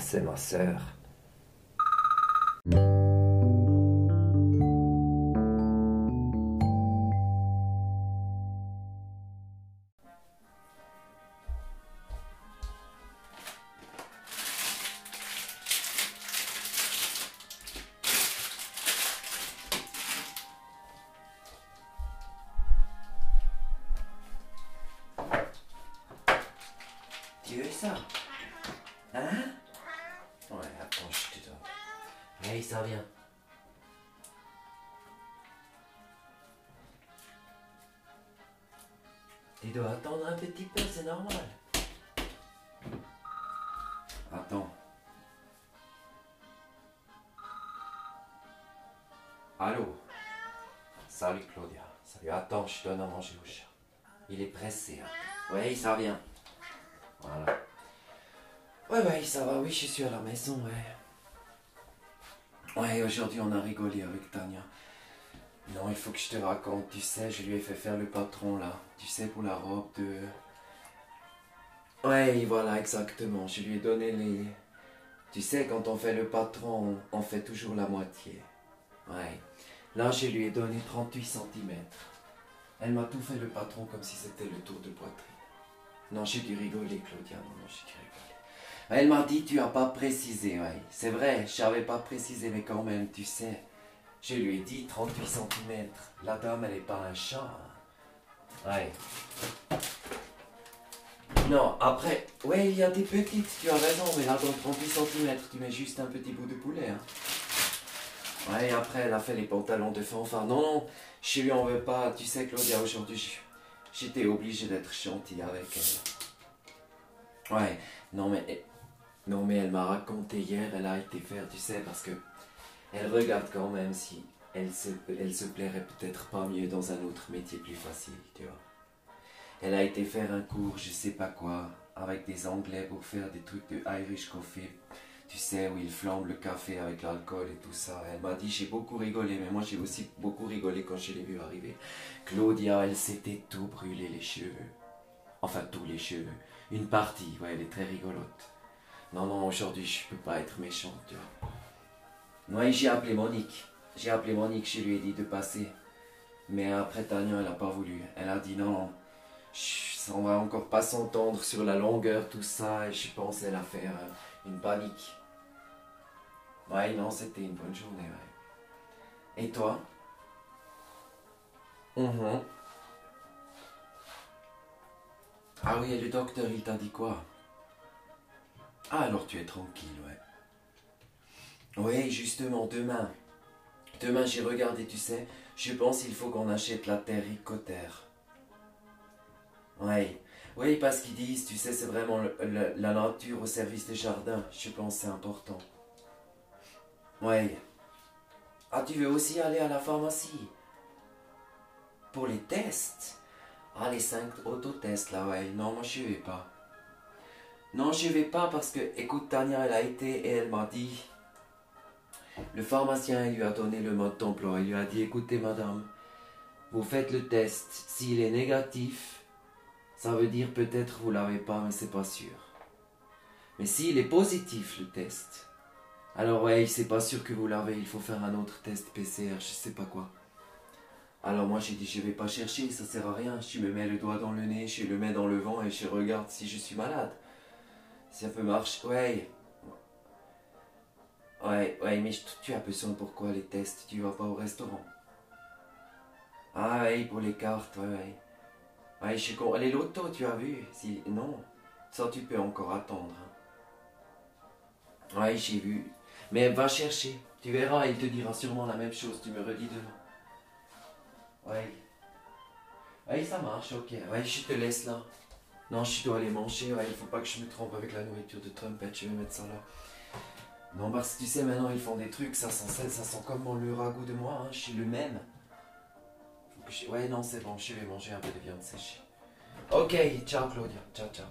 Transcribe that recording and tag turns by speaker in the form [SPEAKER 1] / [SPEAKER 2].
[SPEAKER 1] C'est ma sœur. Tu veux ça? Hey, ça vient. Tu dois attendre un petit peu, c'est normal. Attends. Allô? Salut Claudia. Salut, attends, je donne à manger au chat. Il est pressé. Hein. Oui, ça vient. Voilà. Ouais, ouais, ça va, oui, je suis à la maison, ouais. Ouais, aujourd'hui on a rigolé avec Tania. Non, il faut que je te raconte, tu sais, je lui ai fait faire le patron là. Tu sais, pour la robe de. Ouais, voilà, exactement. Je lui ai donné les. Tu sais, quand on fait le patron, on fait toujours la moitié. Ouais. Là, je lui ai donné 38 cm. Elle m'a tout fait le patron comme si c'était le tour de poitrine. Non, j'ai dû rigoler, Claudia. Non, non, j'ai dû rigoler. Elle m'a dit, tu as pas précisé, ouais. C'est vrai, je n'avais pas précisé, mais quand même, tu sais. Je lui ai dit 38 cm. La dame, elle n'est pas un chat. hein. Ouais. Non, après, ouais, il y a des petites, tu as raison, mais là, dans 38 cm, tu mets juste un petit bout de poulet, hein. Ouais, après, elle a fait les pantalons de fanfare. Non, non, je lui en veux pas. Tu sais, Claudia, aujourd'hui, j'étais obligé d'être gentil avec elle. Ouais, non, mais. Non, mais elle m'a raconté hier, elle a été faire, tu sais, parce que. Elle regarde quand même si elle se, elle se plairait peut-être pas mieux dans un autre métier plus facile, tu vois. Elle a été faire un cours, je sais pas quoi, avec des Anglais pour faire des trucs de Irish Coffee. Tu sais, où ils flambent le café avec l'alcool et tout ça. Elle m'a dit, j'ai beaucoup rigolé, mais moi j'ai aussi beaucoup rigolé quand je l'ai vu arriver. Claudia, elle s'était tout brûlé les cheveux. Enfin, tous les cheveux. Une partie, ouais, elle est très rigolote. Non, non, aujourd'hui, je peux pas être méchante, tu vois. Ouais, j'ai appelé Monique. J'ai appelé Monique, je lui ai dit de passer. Mais après, Tania, elle a pas voulu. Elle a dit non, chut, ça, on va encore pas s'entendre sur la longueur, tout ça. Et je pense qu'elle a fait euh, une panique. Ouais, non, c'était une bonne journée, ouais. Et toi? Mhm. Ah oui, et le docteur, il t'a dit quoi? Ah, alors tu es tranquille, ouais. Oui, justement, demain. Demain, j'ai regardé, tu sais, je pense qu'il faut qu'on achète la terre Oui. Oui, parce qu'ils disent, tu sais, c'est vraiment la nature au service des jardins. Je pense c'est important. Oui. Ah, tu veux aussi aller à la pharmacie? Pour les tests? Ah, les cinq autotests, là, ouais. Non, moi, je vais pas. Non, je vais pas parce que, écoute, Tania, elle a été et elle m'a dit... Le pharmacien lui a donné le mode d'emploi. Il lui a dit écoutez, madame, vous faites le test. S'il est négatif, ça veut dire peut-être vous l'avez pas, mais c'est pas sûr. Mais s'il est positif, le test, alors ouais, c'est pas sûr que vous l'avez. Il faut faire un autre test PCR, je sais pas quoi. Alors moi j'ai dit je vais pas chercher, ça sert à rien. Je me mets le doigt dans le nez, je le mets dans le vent et je regarde si je suis malade. Ça peut marcher. Ouais, Ouais, ouais, mais je- tu as besoin pourquoi les tests Tu vas pas au restaurant Ah, ouais, pour les cartes, ouais, ouais. Ouais, je suis con. Les lotos, tu as vu? Si... Non, ça tu peux encore attendre. hein. Ouais, j'ai vu. Mais va chercher. Tu verras, il te dira sûrement la même chose. Tu me redis demain. Ouais. Ouais, ça marche, ok. Ouais, je te laisse là. Non, je dois aller manger. Ouais, il faut pas que je me trompe avec la nourriture de Trumpet. Je vais mettre ça là. Non, parce que tu sais, maintenant ils font des trucs, ça sent, ça sent comme le ragoût de moi, hein, je suis le même. Ouais, non, c'est bon, je vais manger un peu de viande séchée. Ok, ciao Claudia, ciao, ciao.